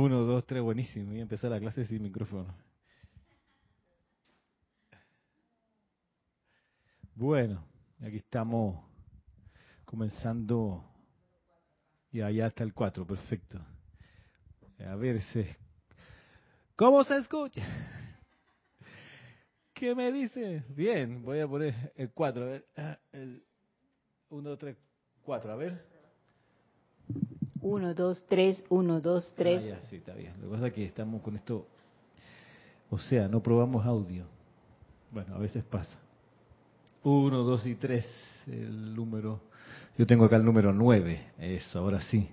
Uno, dos, tres, buenísimo. Voy a empezar la clase sin micrófono. Bueno, aquí estamos comenzando. Y allá está el 4, perfecto. A ver, se... ¿cómo se escucha? ¿Qué me dice? Bien, voy a poner el 4. A ver, ah, el 1, 2, 3, 4. A ver. 1, 2, 3, 1, 2, 3. Ah, ya, sí, está bien. Lo que pasa es que estamos con esto. O sea, no probamos audio. Bueno, a veces pasa. 1, 2 y 3, el número. Yo tengo acá el número 9. Eso, ahora sí.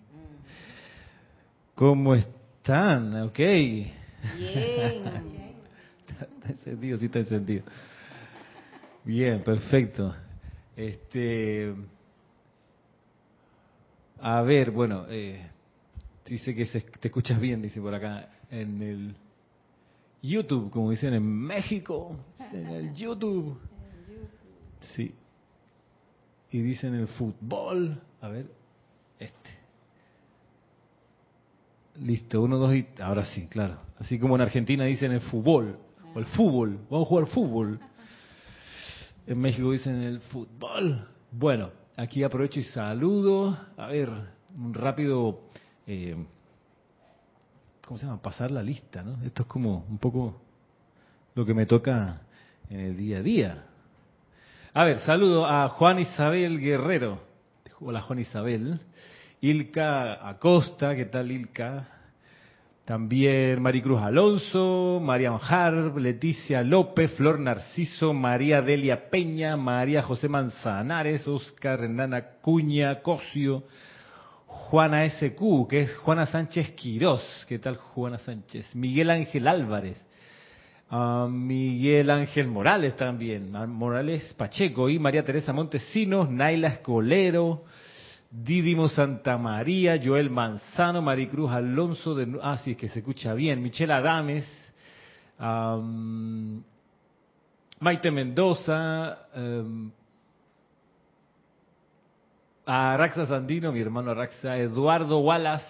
¿Cómo están? Ok. Bien. Está encendido, sí está encendido. Bien, perfecto. Este, a ver, bueno, eh, dice que se- te escuchas bien, dice por acá en el YouTube, como dicen en México, en el YouTube. Sí. Y dicen el fútbol. A ver, este. Listo, uno, dos y... Ahora sí, claro. Así como en Argentina dicen el fútbol, o el fútbol, vamos a jugar fútbol. En México dicen el fútbol. Bueno, aquí aprovecho y saludo. A ver, un rápido... eh, ¿Cómo se llama? Pasar la lista, ¿no? Esto es como un poco lo que me toca en el día a día. A ver, saludo a Juan Isabel Guerrero. Hola Juan Isabel. Ilka Acosta, ¿qué tal Ilka? También Maricruz Alonso, María Harb, Leticia López, Flor Narciso, María Delia Peña, María José Manzanares, Oscar Hernán Cuña, Cosio, Juana SQ, que es Juana Sánchez Quirós. ¿Qué tal Juana Sánchez? Miguel Ángel Álvarez. a Miguel Ángel Morales también, a Morales Pacheco y María Teresa Montesinos, Naila Escolero, Didimo Santa María, Joel Manzano, Maricruz Alonso, de, ah, sí, es que se escucha bien, Michelle Adames, am, Maite Mendoza, a Araxa Sandino, mi hermano Araxa, Eduardo Wallace,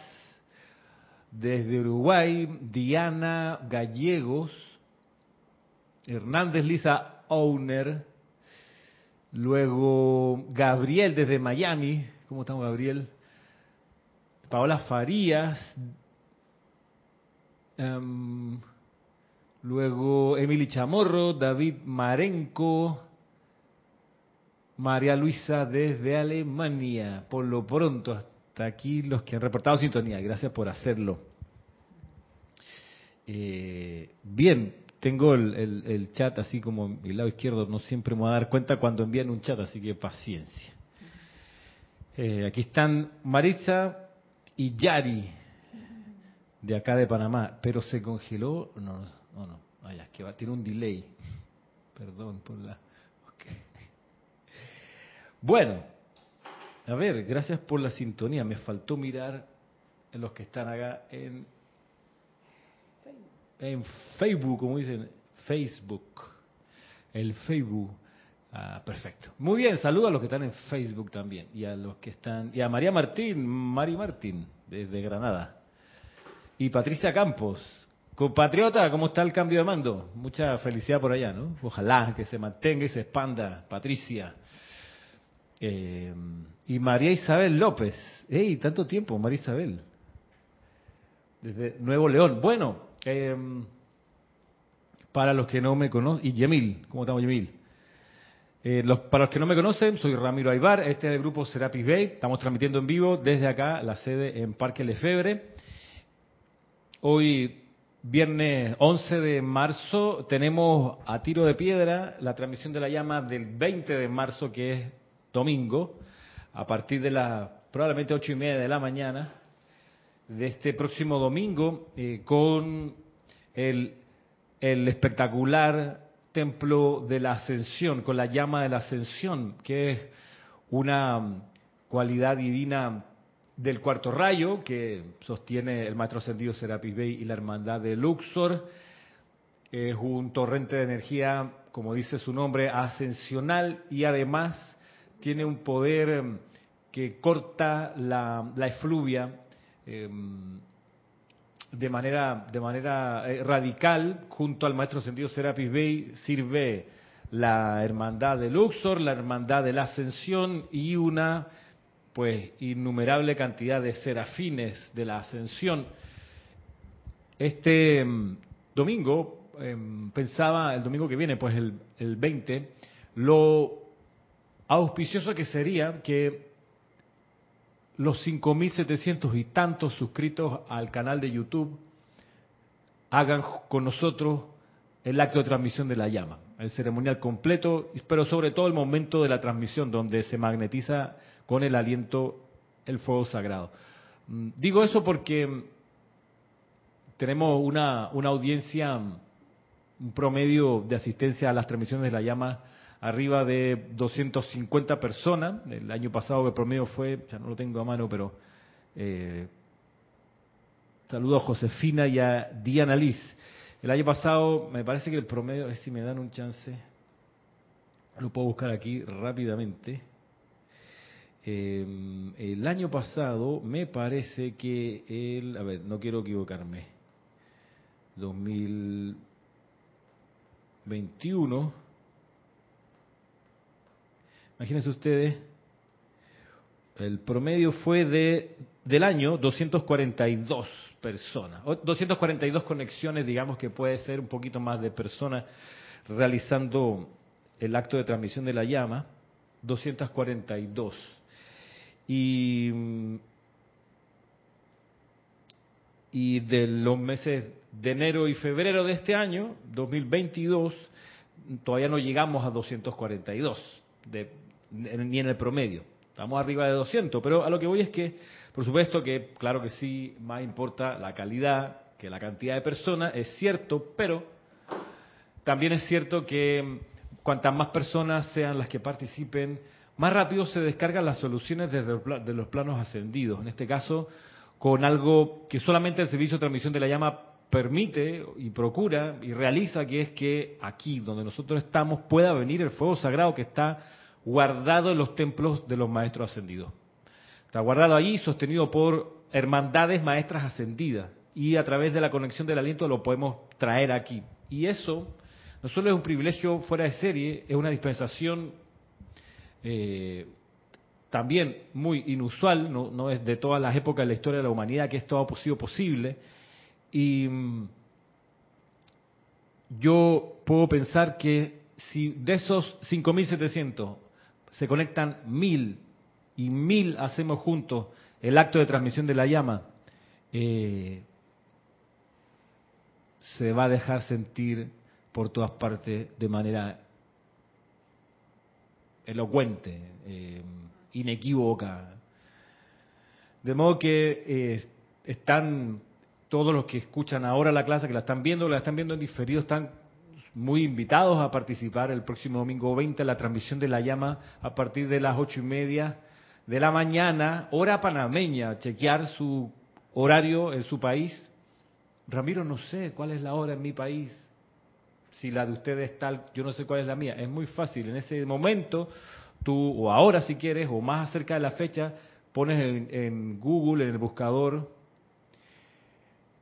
desde Uruguay, Diana Gallegos, Hernández Lisa Owner, luego Gabriel desde Miami, ¿cómo estamos Gabriel? Paola Farías, em, luego Emily Chamorro, David Marenco, María Luisa desde Alemania, por lo pronto hasta aquí los que han reportado sintonía, gracias por hacerlo. Eh, bien, tengo el, el- el chat así como mi lado izquierdo, no siempre me voy a dar cuenta cuando envían un chat, así que paciencia. Eh, aquí están Maritza y Yari, de acá de Panamá, pero se congeló, no, no, no, vaya, es que va, tiene un delay, perdón por la... ok. Bueno, a ver, gracias por la sintonía, me faltó mirar los que están acá en en Facebook, como dicen, Facebook, el Facebook. Ah, perfecto. Muy bien, saludo a los que están en Facebook también y a los que están y a María Martín, Mari Martín desde Granada y Patricia Campos, compatriota, ¿cómo está el cambio de mando? Mucha felicidad por allá, ¿no? Ojalá que se mantenga y se expanda, Patricia. Eh, y María Isabel López, ¡Ey, tanto tiempo, María Isabel! Desde Nuevo León. Bueno, eh, para los que no me conocen, y Yemil, ¿cómo estamos Yemil? Eh, los- para los que no me conocen, soy Ramiro Aybar, este es el grupo Serapis Bay, estamos transmitiendo en vivo desde acá, la sede en Parque Lefebre. Hoy, viernes 11 de marzo, tenemos a tiro de piedra la transmisión de la llama del 20 de marzo, que es domingo, a partir de las probablemente ocho y media de la mañana de este próximo domingo eh, con el, el espectacular templo de la ascensión, con la llama de la ascensión, que es una mm, cualidad divina del cuarto rayo que sostiene el maestro ascendido Serapis Bey y la hermandad de Luxor. Es un torrente de energía, como dice su nombre, ascensional y además tiene un poder em, que corta la, la efluvia, em, de manera, de manera eh, radical, junto al maestro sentido Serapis Bey, sirve la hermandad de Luxor, la hermandad de la Ascensión y una pues innumerable cantidad de serafines de la Ascensión. Este mm, domingo, em, pensaba el domingo que viene, pues el, el 20, lo auspicioso que sería que los 5.700 y tantos suscritos al canal de YouTube hagan con nosotros el acto de transmisión de la llama, el ceremonial completo, pero sobre todo el momento de la transmisión donde se magnetiza con el aliento el fuego sagrado. Mm, digo eso porque tenemos una, una audiencia, un promedio de asistencia a las transmisiones de la llama arriba de 250 personas. El año pasado el promedio fue, ya no lo tengo a mano, pero eh, saludo a Josefina y a Diana Liz. El año pasado me parece que el promedio, si me dan un chance, lo puedo buscar aquí rápidamente. Eh, el año pasado me parece que el, a ver, no quiero equivocarme, 2021, imagínense ustedes, el promedio fue de del año 242 personas, 242 conexiones, digamos que puede ser un poquito más de personas realizando el acto de transmisión de la llama, 242. Y, y de los meses de enero y febrero de este año, 2022, todavía no llegamos a 242, de, ni en el promedio. Estamos arriba de 200, pero a lo que voy es que, por supuesto que, claro que sí, más importa la calidad que la cantidad de personas, es cierto, pero también es cierto que cuantas más personas sean las que participen, más rápido se descargan las soluciones desde de los planos ascendidos. En este caso, con algo que solamente el servicio de transmisión de la llama permite y procura y realiza, que es que aquí, donde nosotros estamos, pueda venir el fuego sagrado que está guardado en los templos de los maestros ascendidos. Está guardado allí, sostenido por hermandades maestras ascendidas. Y a través de la conexión del aliento lo podemos traer aquí. Y eso no solo es un privilegio fuera de serie, es una dispensación eh, también muy inusual, no, es de todas las épocas de la historia de la humanidad que esto ha sido posible. Y mm, yo puedo pensar que si de esos 5.700 se conectan mil y mil hacemos juntos el acto de transmisión de la llama, eh, se va a dejar sentir por todas partes de manera elocuente, eh, inequívoca. De modo que eh, están todos los que escuchan ahora la clase, que la están viendo, la están viendo en diferido, están muy invitados a participar el próximo domingo 20 en la transmisión de la llama a partir de las ocho y media de la mañana, hora panameña, chequear su horario en su país. Ramiro, no sé cuál es la hora en mi país si la de ustedes es tal, yo no sé cuál es la mía. Es muy fácil. En ese momento, tú, o ahora si quieres, o más acerca de la fecha, pones en, en Google, en el buscador,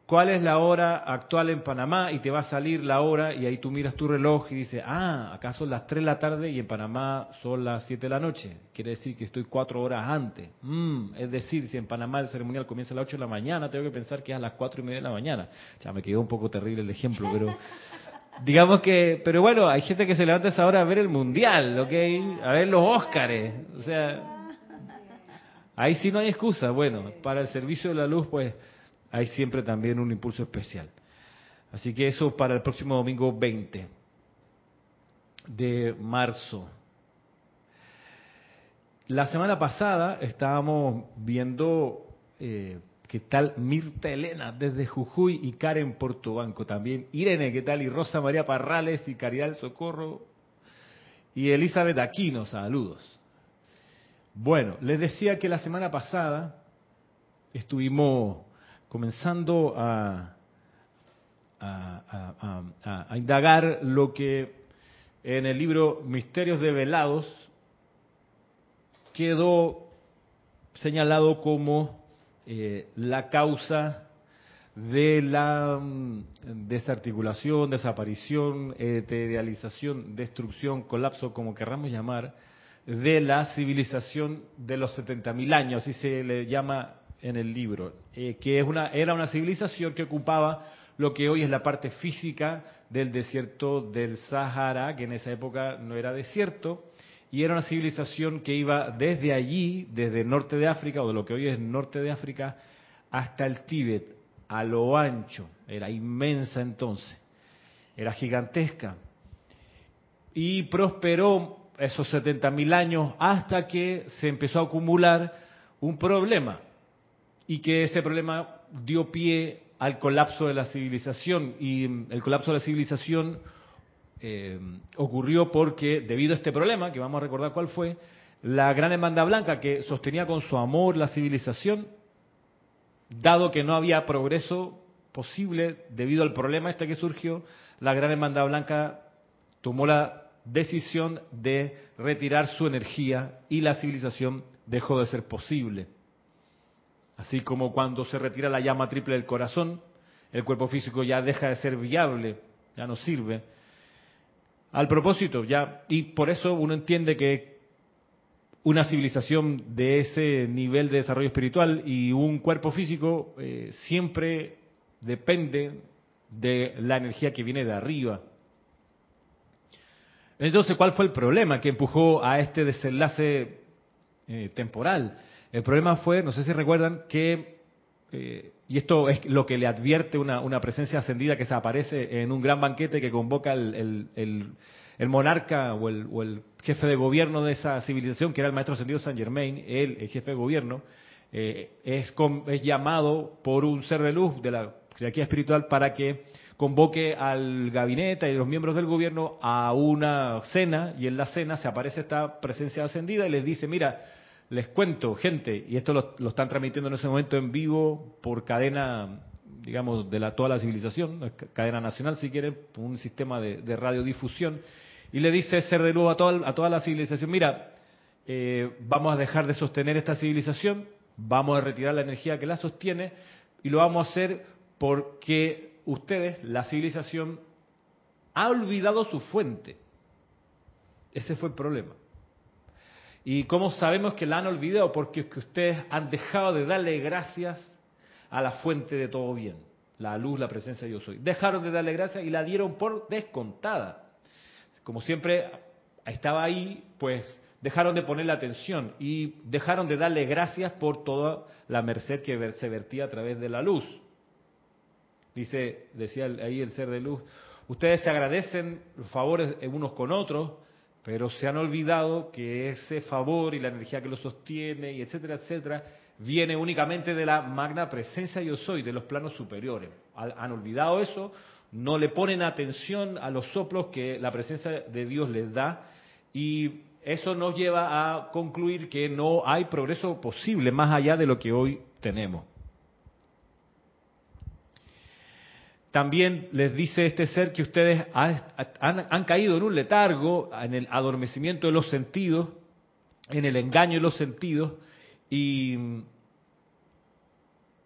cuál es la hora actual en Panamá y te va a salir la hora y ahí tú miras tu reloj y dices, ah, acá son las 3 de la tarde y en Panamá son las 7 de la noche. Quiere decir que estoy 4 horas antes. Mm, es decir, si en Panamá el ceremonial comienza a las 8 de la mañana, tengo que pensar que es a las 4 y media de la mañana. Ya me quedó un poco terrible el ejemplo, pero digamos que, pero bueno, hay gente que se levanta a esa hora a ver el mundial, ¿ok? A ver los Óscares, o sea, ahí sí no hay excusa. Bueno, para el servicio de la luz, pues hay siempre también un impulso especial. Así que eso para el próximo domingo 20 de marzo. La semana pasada estábamos viendo eh, ¿Qué tal Mirta Elena desde Jujuy y Karen Portobanco también? Irene, ¿qué tal? Y Rosa María Parrales y Caridad Socorro. Y Elizabeth Aquino, saludos. Bueno, les decía que la semana pasada estuvimos comenzando a, a, indagar lo que en el libro Misterios Develados quedó señalado como eh, la causa de la mm, desarticulación, desaparición, eterialización, destrucción, colapso, como querramos llamar, de la civilización de los 70.000 años, así se le llama en el libro, eh, que era una civilización que ocupaba lo que hoy es la parte física del desierto del Sahara, que en esa época no era desierto, y era una civilización que iba desde allí, desde el norte de África, o de lo que hoy es norte de África, hasta el Tíbet, a lo ancho, era inmensa entonces, era gigantesca, y prosperó esos 70.000 años hasta que se empezó a acumular un problema y que ese problema dio pie al colapso de la civilización y el colapso de la civilización eh, ocurrió porque debido a este problema, que vamos a recordar cuál fue, la gran hermandad blanca que sostenía con su amor la civilización, dado que no había progreso posible debido al problema este que surgió, la gran hermandad blanca tomó la decisión de retirar su energía y la civilización dejó de ser posible. Así como cuando se retira la llama triple del corazón, el cuerpo físico ya deja de ser viable, ya no sirve. Al propósito, ya, y por eso uno entiende que una civilización de ese nivel de desarrollo espiritual y un cuerpo físico eh, siempre depende de la energía que viene de arriba. Entonces, ¿cuál fue el problema que empujó a este desenlace eh, temporal? El problema fue, no sé si recuerdan, que, eh, y esto es lo que le advierte una, presencia ascendida que se aparece en un gran banquete que convoca el, monarca o el, jefe de gobierno de esa civilización, que era el maestro ascendido San Germain, él, el jefe de gobierno, eh, es, es llamado por un ser de luz de la jerarquía espiritual para que convoque al gabinete y los miembros del gobierno a una cena y en la cena se aparece esta presencia ascendida y les dice, mira, les cuento, gente, y esto lo, están transmitiendo en ese momento en vivo por cadena, digamos, de la, toda la civilización, cadena nacional si quieren, un sistema de, radiodifusión, y le dice ser de nuevo a toda, a toda la civilización, mira, eh, vamos a dejar de sostener esta civilización, vamos a retirar la energía que la sostiene, y lo vamos a hacer porque ustedes, la civilización, ha olvidado su fuente. Ese fue el problema. ¿Y cómo sabemos que la han olvidado? Porque ustedes han dejado de darle gracias a la fuente de todo bien, la luz, la presencia de yo soy. Dejaron de darle gracias y la dieron por descontada. Como siempre estaba ahí, pues dejaron de ponerle atención y dejaron de darle gracias por toda la merced que se vertía a través de la luz. Dice, decía ahí el ser de luz, ustedes se agradecen los favores unos con otros, pero se han olvidado que ese favor y la energía que lo sostiene y etcétera, etcétera, viene únicamente de la magna presencia yo soy, de los planos superiores. Han olvidado eso, no le ponen atención a los soplos que la presencia de Dios les da y eso nos lleva a concluir que no hay progreso posible más allá de lo que hoy tenemos. También les dice este ser que ustedes han, caído en un letargo, en el adormecimiento de los sentidos, en el engaño de los sentidos, y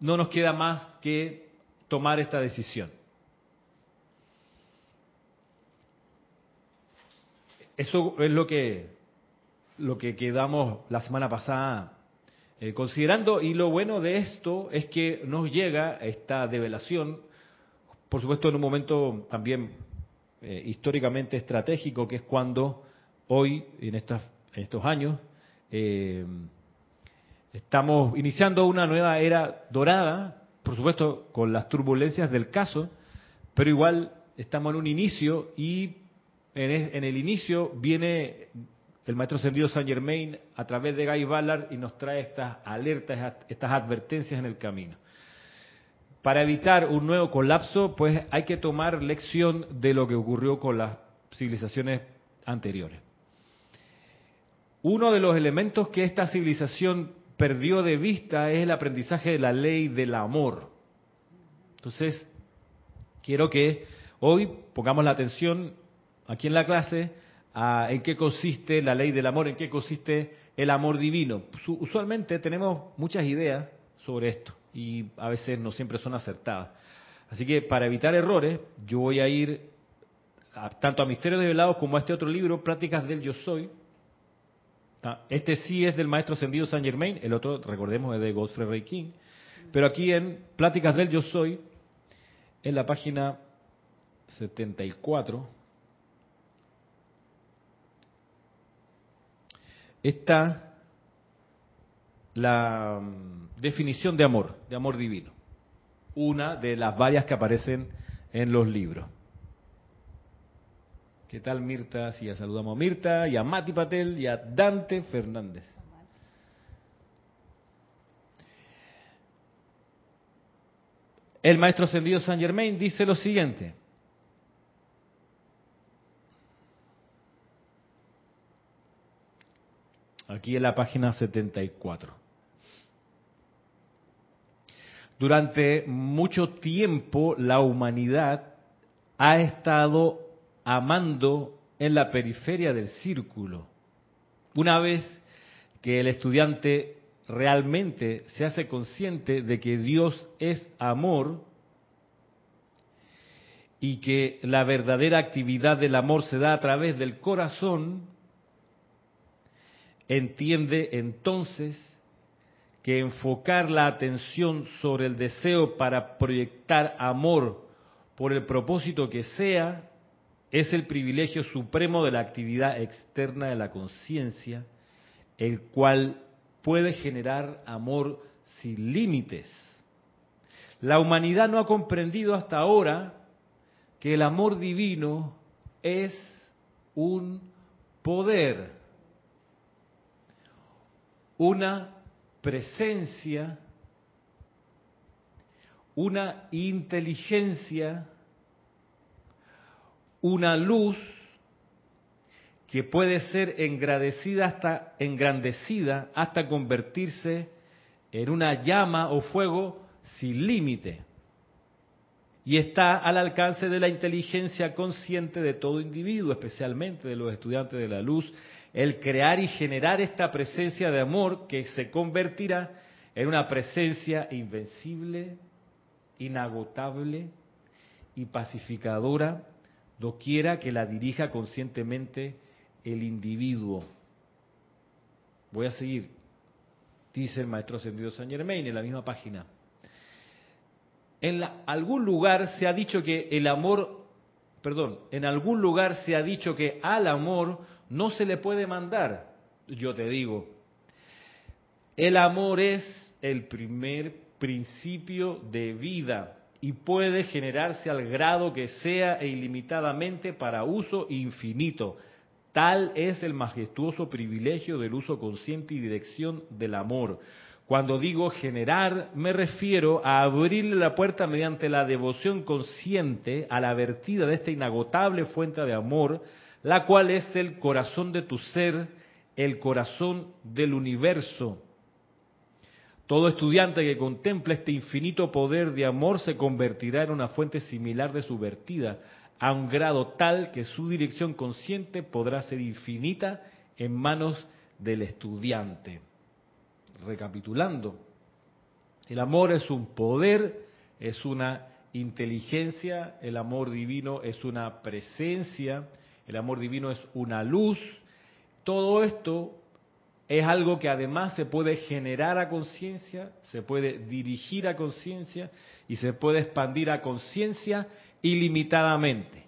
no nos queda más que tomar esta decisión. Eso es lo que, lo que quedamos la semana pasada eh, considerando, y lo bueno de esto es que nos llega esta develación por supuesto en un momento también eh, históricamente estratégico, que es cuando hoy, en, estas, estos años, eh, estamos iniciando una nueva era dorada, por supuesto con las turbulencias del caso, pero igual estamos en un inicio y en, el inicio viene el maestro ascendido Saint Germain a través de Guy Ballard y nos trae estas alertas, estas advertencias en el camino. Para evitar un nuevo colapso, pues hay que tomar lección de lo que ocurrió con las civilizaciones anteriores. Uno de los elementos que esta civilización perdió de vista es el aprendizaje de la ley del amor. Entonces, quiero que hoy pongamos la atención aquí en la clase a en qué consiste la ley del amor, en qué consiste el amor divino. Usualmente tenemos muchas ideas sobre esto y a veces no siempre son acertadas. Así que para evitar errores, yo voy a ir tanto a Misterios Develados como a este otro libro, Prácticas del Yo Soy. Este sí es del Maestro Ascendido San Germain, el otro, recordemos, es de Godfrey Ray King. Pero aquí en Pláticas del Yo Soy, en la página 74, está la mm, definición de amor, de amor divino. Una de las varias que aparecen en los libros. ¿Qué tal Mirta? Sí, ya saludamos a Mirta y a Mati Patel y a Dante Fernández. El maestro ascendido San Germain dice lo siguiente. Aquí en la página 74. Durante mucho tiempo la humanidad ha estado amando en la periferia del círculo. Una vez que el estudiante realmente se hace consciente de que Dios es amor y que la verdadera actividad del amor se da a través del corazón, entiende entonces que enfocar la atención sobre el deseo para proyectar amor por el propósito que sea es el privilegio supremo de la actividad externa de la conciencia, el cual puede generar amor sin límites. La humanidad no ha comprendido hasta ahora que el amor divino es un poder, una presencia, una inteligencia, una luz que puede ser engrandecida hasta, engrandecida hasta convertirse en una llama o fuego sin límite. Y está al alcance de la inteligencia consciente de todo individuo, especialmente de los estudiantes de la luz, el crear y generar esta presencia de amor que se convertirá en una presencia invencible, inagotable y pacificadora doquiera que la dirija conscientemente el individuo. Voy a seguir, dice el maestro ascendido San Germain en la misma página. En algún lugar se ha dicho que el amor, perdón, en algún lugar se ha dicho que al amor no se le puede mandar. Yo te digo, el amor es el primer principio de vida y puede generarse al grado que sea e ilimitadamente para uso infinito. Tal es el majestuoso privilegio del uso consciente y dirección del amor. Cuando digo generar, me refiero a abrirle la puerta mediante la devoción consciente a la vertida de esta inagotable fuente de amor, la cual es el corazón de tu ser, el corazón del universo, todo estudiante que contemple este infinito poder de amor se convertirá en una fuente similar de su vertida, a un grado tal que su dirección consciente podrá ser infinita en manos del estudiante. Recapitulando, el amor es un poder, es una inteligencia, el amor divino es una presencia, el amor divino es una luz. Todo esto es algo que además se puede generar a conciencia, se puede dirigir a conciencia y se puede expandir a conciencia ilimitadamente.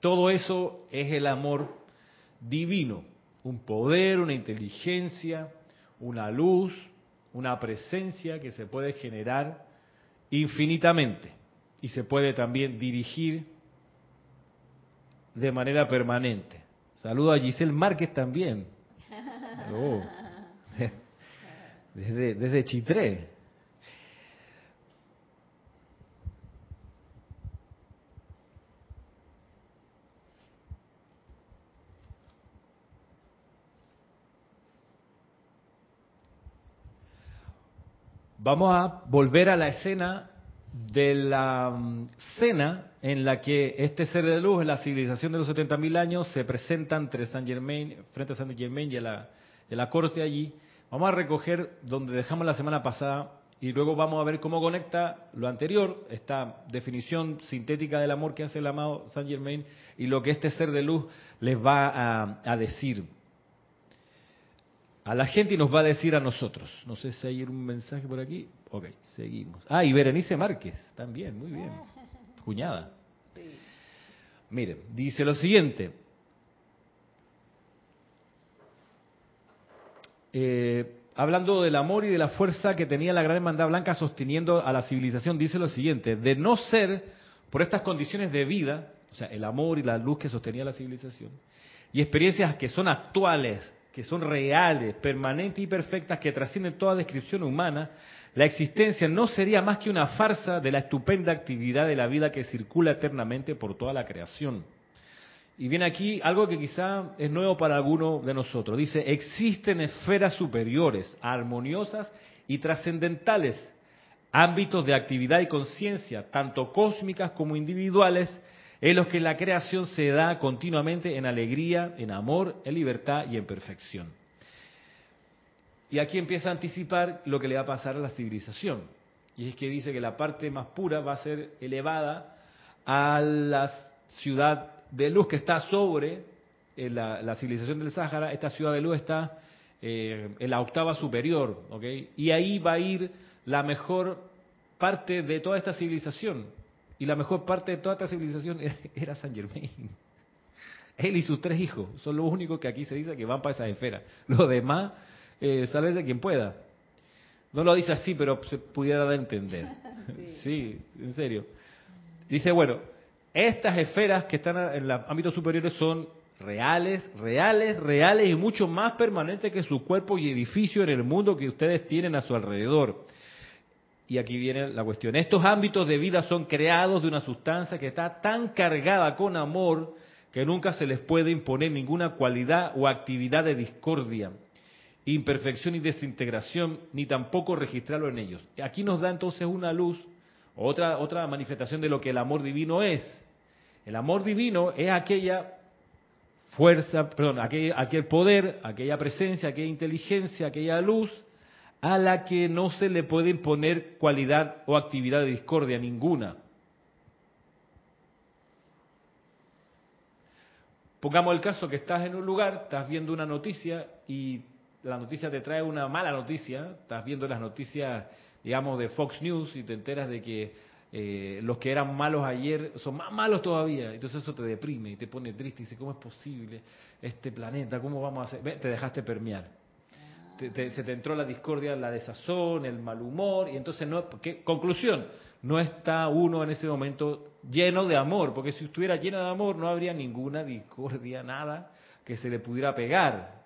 Todo eso es el amor divino, un poder, una inteligencia, una luz, una presencia que se puede generar infinitamente y se puede también dirigir de manera permanente. Saludo a Giselle Márquez también. Oh. Desde, desde Chitré. Vamos a volver a la escena de la mm, cena en la que este ser de luz, la civilización de los 70.000 años, se presenta entre Saint Germain, frente a Saint Germain y a la, corte allí, Vamos a recoger donde dejamos la semana pasada y luego vamos a ver cómo conecta lo anterior, esta definición sintética del amor que hace el amado Saint Germain y lo que este ser de luz les va a decir a la gente y nos va a decir a nosotros. No sé si hay un mensaje por aquí. Ok, seguimos. Ah, y Berenice Márquez, también, muy bien. Cuñada. Miren, dice lo siguiente. Eh, hablando del amor y de la fuerza que tenía la gran hermandad blanca sosteniendo a la civilización, dice lo siguiente, de no ser por estas condiciones de vida, o sea, el amor y la luz que sostenía la civilización, y experiencias que son actuales, que son reales, permanentes y perfectas, que trascienden toda descripción humana, la existencia no sería más que una farsa de la estupenda actividad de la vida que circula eternamente por toda la creación. Y viene aquí algo que quizá es nuevo para alguno de nosotros. Dice, existen esferas superiores, armoniosas y trascendentales, ámbitos de actividad y conciencia, tanto cósmicas como individuales, en los que la creación se da continuamente en alegría, en amor, en libertad y en perfección. Y aquí empieza a anticipar lo que le va a pasar a la civilización. Y es que dice que la parte más pura va a ser elevada a la ciudad de luz que está sobre la, civilización del Sáhara. Esta ciudad de luz está eh, en la octava superior. ¿okay? Y ahí va a ir la mejor parte de toda esta civilización. Y la mejor parte de toda esta civilización era San Germain. Él y sus tres hijos son los únicos que aquí se dice que van para esa esfera. Los demás, eh, de quien pueda. No lo dice así, pero se pudiera dar a entender. Sí. en serio. Dice, bueno, estas esferas que están en los ámbitos superiores son reales, reales, reales y mucho más permanentes que su cuerpo y edificio en el mundo que ustedes tienen a su alrededor. Y aquí viene la cuestión. Estos ámbitos de vida son creados de una sustancia que está tan cargada con amor que nunca se les puede imponer ninguna cualidad o actividad de discordia, imperfección y desintegración, ni tampoco registrarlo en ellos. Aquí nos da entonces una luz, otra, otra manifestación de lo que el amor divino es. El amor divino es aquella fuerza, perdón, aquel, aquel poder, aquella presencia, aquella inteligencia, aquella luz a la que no se le puede imponer cualidad o actividad de discordia ninguna. Pongamos el caso que estás en un lugar, estás viendo una noticia y la noticia te trae una mala noticia, estás viendo las noticias, digamos, de Fox News y te enteras de que eh, los que eran malos ayer son más malos todavía, entonces eso te deprime y te pone triste y dice, ¿cómo es posible este planeta? ¿Cómo vamos a hacer? te dejaste permear se te entró la discordia, la desazón, el mal humor, y entonces no, ¿qué? conclusión, no está uno en ese momento lleno de amor, porque si estuviera lleno de amor no habría ninguna discordia, nada que se le pudiera pegar.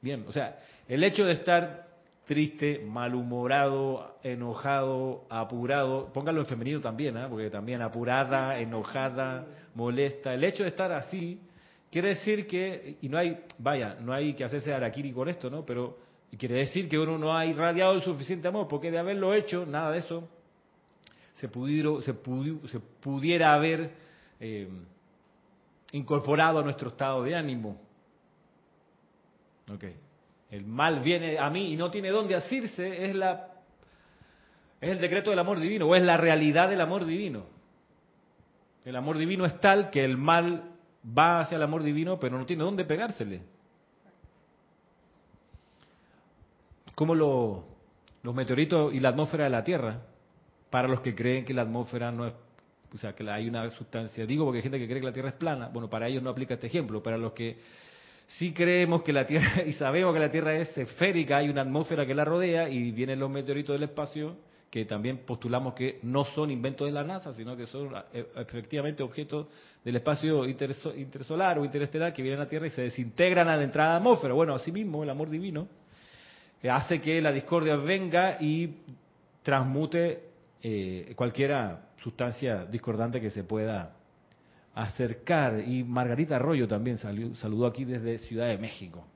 Bien, o sea, el hecho de estar triste, malhumorado, enojado, apurado, póngalo en femenino también, ¿eh? porque también apurada, enojada, molesta, el hecho de estar así, Quiere decir que, y no hay, vaya, no hay que hacerse araquiri con esto, ¿no? Pero quiere decir que uno no ha irradiado el suficiente amor, porque de haberlo hecho, nada de eso, se, pudiera, haber eh, incorporado a nuestro estado de ánimo. Ok. El mal viene a mí y no tiene dónde asirse, es la es el decreto del amor divino o es la realidad del amor divino. El amor divino es tal que el mal va hacia el amor divino, pero no tiene dónde pegársele. Como los meteoritos y la atmósfera de la Tierra, para los que creen que la atmósfera no es, o sea, que hay una sustancia, digo porque hay gente que cree que la Tierra es plana, bueno, para ellos no aplica este ejemplo, para los que sí creemos que la Tierra, y sabemos que la Tierra es esférica, hay una atmósfera que la rodea y vienen los meteoritos del espacio, que también postulamos que no son inventos de la NASA, sino que son eh, efectivamente objetos del espacio intersolar o interestelar que vienen a la Tierra y se desintegran a la entrada de la atmósfera. Bueno, asimismo, el amor divino eh, hace que la discordia venga y transmute eh, cualquier sustancia discordante que se pueda acercar. Y Margarita Arroyo también saludó aquí desde Ciudad de México.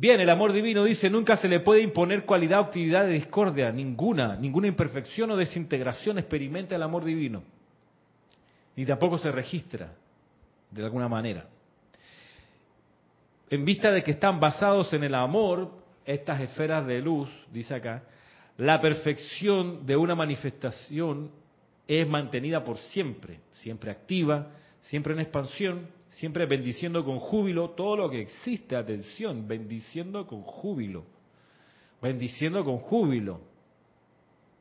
Bien, el amor divino dice, nunca se le puede imponer cualidad o actividad de discordia, ninguna, ninguna imperfección o desintegración experimenta el amor divino. Ni tampoco se registra de alguna manera. en vista de que están basados en el amor, estas esferas de luz, dice acá, la perfección de una manifestación es mantenida por siempre, siempre activa, siempre en expansión, siempre bendiciendo con júbilo todo lo que existe, atención, bendiciendo con júbilo, bendiciendo con júbilo.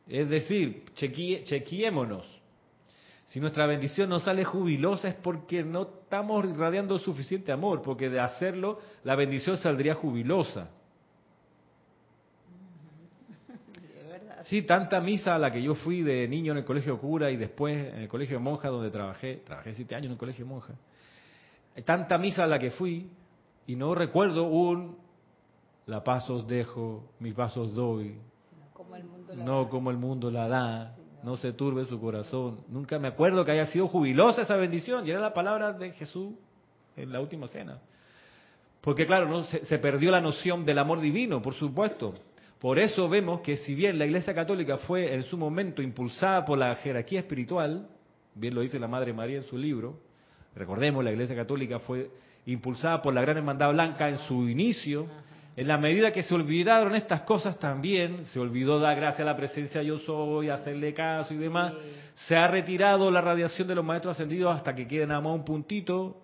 Es decir, chequeémonos. Si nuestra bendición no sale jubilosa es porque no estamos irradiando suficiente amor, porque de hacerlo la bendición saldría jubilosa. Sí, tanta misa a la que yo fui de niño en el colegio cura y después en el colegio de monja donde trabajé, trabajé siete años en el colegio de monja. Tanta misa a la que fui y no recuerdo un la paz os dejo, mis pasos doy, no como el mundo la da, no se turbe su corazón. Nunca me acuerdo que haya sido jubilosa esa bendición y era la palabra de Jesús en la última cena. Porque claro, no se, se perdió la noción del amor divino, por supuesto. Por eso vemos que si bien la Iglesia Católica fue en su momento impulsada por la jerarquía espiritual, bien lo dice la Madre María en su libro, recordemos, la Iglesia Católica fue impulsada por la Gran Hermandad Blanca en su inicio, en la medida que se olvidaron estas cosas también, se olvidó dar gracias a la presencia yo soy, hacerle caso y demás, se ha retirado la radiación de los maestros ascendidos hasta que quede nada más un puntito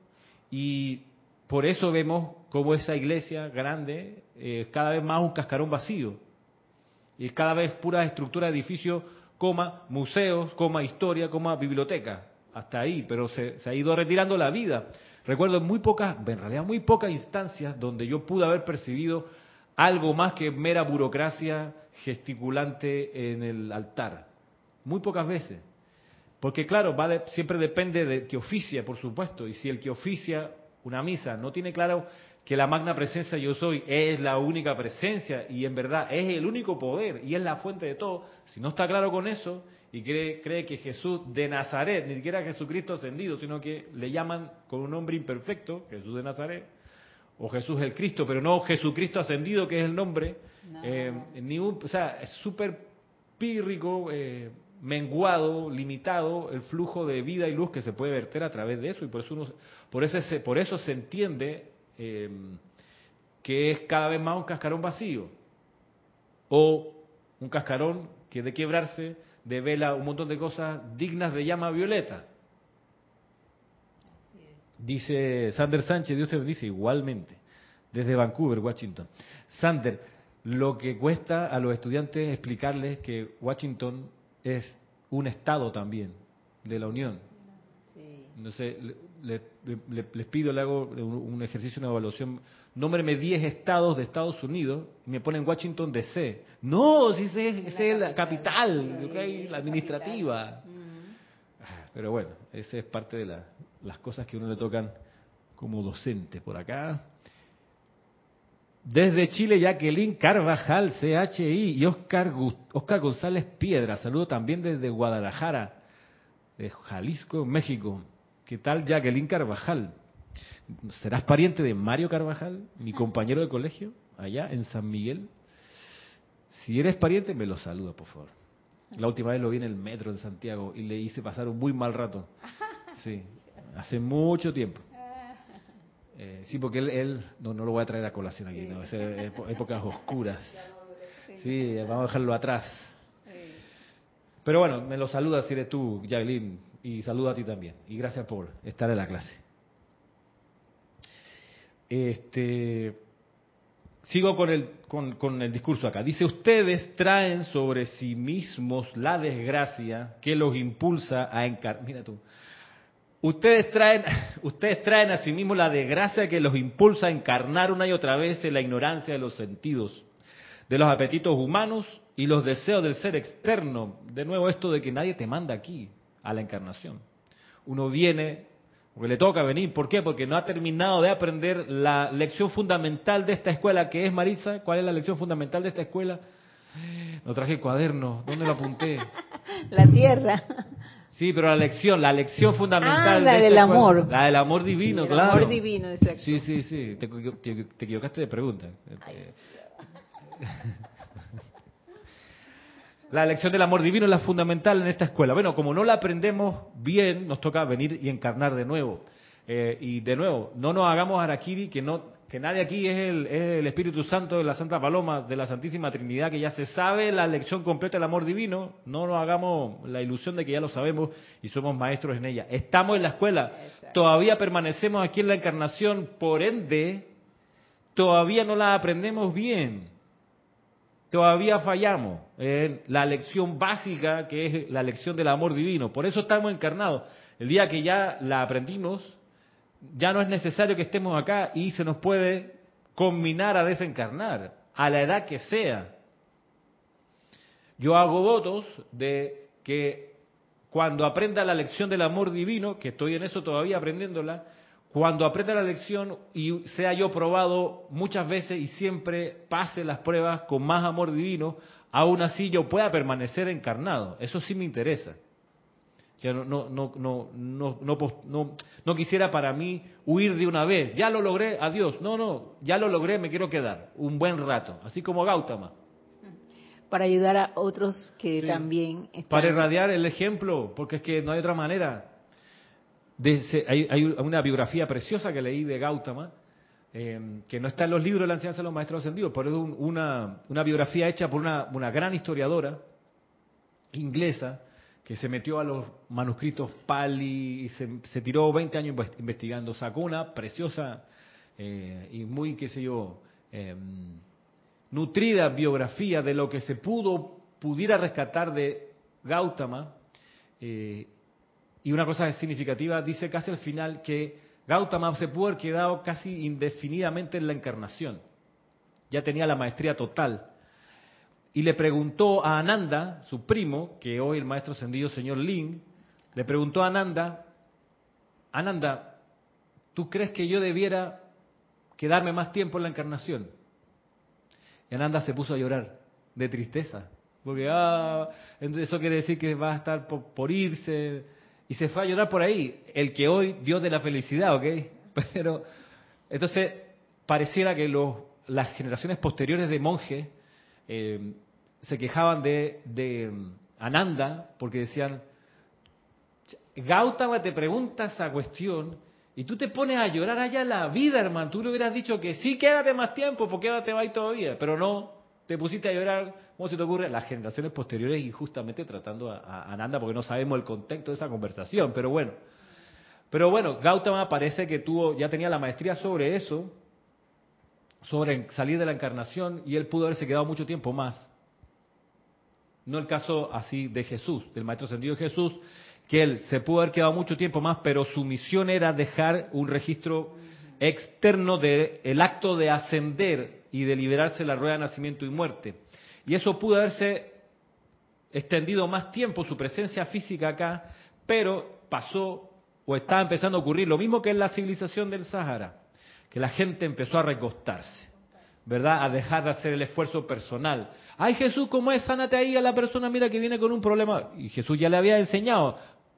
y por eso vemos como esa iglesia grande es cada vez más un cascarón vacío. Y es cada vez pura estructura de edificio, coma, museos, coma, historia, coma, biblioteca. Hasta ahí, pero se, ha ido retirando la vida. Recuerdo muy pocas, en realidad muy pocas instancias donde yo pude haber percibido algo más que mera burocracia gesticulante en el altar. Muy pocas veces. Porque claro, va siempre depende de que oficia, por supuesto. Y si el que oficia una misa no tiene claro que la magna presencia yo soy es la única presencia y en verdad es el único poder y es la fuente de todo, si no está claro con eso y cree, cree que Jesús de Nazaret, ni siquiera Jesucristo ascendido, sino que le llaman con un nombre imperfecto, Jesús de Nazaret, o Jesús el Cristo, pero no Jesucristo ascendido, que es el nombre, eh, ni o sea, es súper pírrico, eh, menguado, limitado el flujo de vida y luz que se puede verter a través de eso y por eso uno, por eso se, por eso se entiende Em, que es cada vez más un cascarón vacío. O un cascarón que de quebrarse devela un montón de cosas dignas de llama violeta. Dice Sander Sánchez, Dios te bendice igualmente, desde Vancouver, Washington. Sander, lo que cuesta a los estudiantes explicarles que Washington es un estado también de la Unión. No sé, les pido, le hago un, ejercicio, una evaluación. Nómbreme 10 estados de Estados Unidos y me ponen Washington DC. No, si es, es la capital, la administrativa. Ah, pero bueno, esa es parte de las cosas que a uno le tocan como docente por acá. Desde Chile, Jacqueline Carvajal, CHI y Oscar, Oscar González Piedra. Saludo también desde Guadalajara, de Jalisco, México. ¿Qué tal Jacqueline Carvajal? ¿Serás pariente de Mario Carvajal, mi compañero de colegio, allá en San Miguel? Si eres pariente, me lo saluda, por favor. La última vez lo vi en el metro en Santiago y le hice pasar un muy mal rato. Sí, hace mucho tiempo. Eh, sí, porque él, no, no lo voy a traer a colación aquí, no, es épocas oscuras. Sí, vamos a dejarlo atrás. Pero bueno, me lo saluda si eres tú, Jacqueline y saludo a ti también. Y gracias por estar en la clase. Este, sigo con el, con, el discurso acá. Dice, ustedes traen sobre sí mismos la desgracia que los impulsa a encarnar. Mira tú. Ustedes traen, ustedes traen a sí mismos la desgracia que los impulsa a encarnar una y otra vez en la ignorancia de los sentidos, de los apetitos humanos y los deseos del ser externo. De nuevo esto de que nadie te manda aquí a la encarnación. Uno viene porque le toca venir. ¿Por qué? Porque no ha terminado de aprender la lección fundamental de esta escuela, que es Marisa. ¿Cuál es la lección fundamental de esta escuela? No traje el cuaderno. ¿Dónde lo apunté? La tierra. Sí, pero la lección, la lección fundamental. Ah, la del amor. la del amor divino, claro. El amor divino, exacto. Sí, sí, sí. Te, equivocaste de pregunta. La lección del amor divino es la fundamental en esta escuela. Bueno, como no la aprendemos bien, nos toca venir y encarnar de nuevo. Eh, y de nuevo, no nos hagamos harakiri que no que nadie aquí es el, es el Espíritu Santo de la Santa Paloma, de la Santísima Trinidad, que ya se sabe la lección completa del amor divino. No nos hagamos la ilusión de que ya lo sabemos y somos maestros en ella. Estamos en la escuela, Exacto. todavía permanecemos aquí en la encarnación, por ende, todavía no la aprendemos bien. Todavía fallamos en la lección básica que es la lección del amor divino. Por eso estamos encarnados. El día que ya la aprendimos, ya no es necesario que estemos acá y se nos puede combinar a desencarnar, a la edad que sea. Yo hago votos de que cuando aprenda la lección del amor divino, que estoy en eso todavía aprendiéndola, cuando aprenda la lección y sea yo probado muchas veces y siempre pase las pruebas con más amor divino, aún así yo pueda permanecer encarnado. Eso sí me interesa. Yo no, no, no, no, no, no, pos- no- no quisiera para mí huir de una vez. Ya lo logré, adiós. No, no, ya lo logré, me quiero quedar un buen rato. Así como Gautama. Para ayudar a otros que Sí. también están... Para irradiar el ejemplo, porque es que no hay otra manera. De ese- hay, una biografía preciosa que leí de Gautama, eh, que no está en los libros de la enseñanza de los maestros ascendidos, pero es un- una, una biografía hecha por una, una gran historiadora inglesa que se metió a los manuscritos Pali y se, se tiró 20 años inves- investigando. Sacó una preciosa eh, y muy, qué sé yo, eh, nutrida biografía de lo que se pudo, pudiera rescatar de Gautama. eh, y una cosa significativa, dice casi al final que Gautama se pudo haber quedado casi indefinidamente en la encarnación. Ya tenía la maestría total. Y le preguntó a Ananda, su primo, que hoy el maestro ascendido señor Ling, le preguntó a Ananda, Ananda, ¿tú crees que yo debiera quedarme más tiempo en la encarnación? Y Ananda se puso a llorar de tristeza, porque ah, eso quiere decir que va a estar por irse, y se fue a llorar por ahí, el que hoy Dios de la felicidad, ¿ok? Pero entonces pareciera que los, las generaciones posteriores de monjes eh, se quejaban de, de mm, Ananda porque decían, Gautama te pregunta esa cuestión y tú te pones a llorar allá la vida, hermano. Tú le hubieras dicho que sí, quédate más tiempo, porque quédate ahí todavía. Pero no, te pusiste a llorar, ¿cómo se te ocurre? Las generaciones posteriores injustamente tratando a, Ananda porque no sabemos el contexto de esa conversación. Pero bueno, pero bueno, Gautama parece que tuvo, ya tenía la maestría sobre eso, sobre salir de la encarnación, y él pudo haberse quedado mucho tiempo más. No el caso así de Jesús, del Maestro Ascendido Jesús, que él se pudo haber quedado mucho tiempo más, pero su misión era dejar un registro externo del acto de ascender y de liberarse de la rueda de nacimiento y muerte. Y eso pudo haberse extendido más tiempo, su presencia física acá, pero pasó o estaba empezando a ocurrir lo mismo que en la civilización del Sahara, que la gente empezó a recostarse. ¿verdad? A dejar de hacer el esfuerzo personal. Ay Jesús, ¿cómo es? Sánate ahí a la persona, mira que viene con un problema. Y Jesús ya le había enseñado,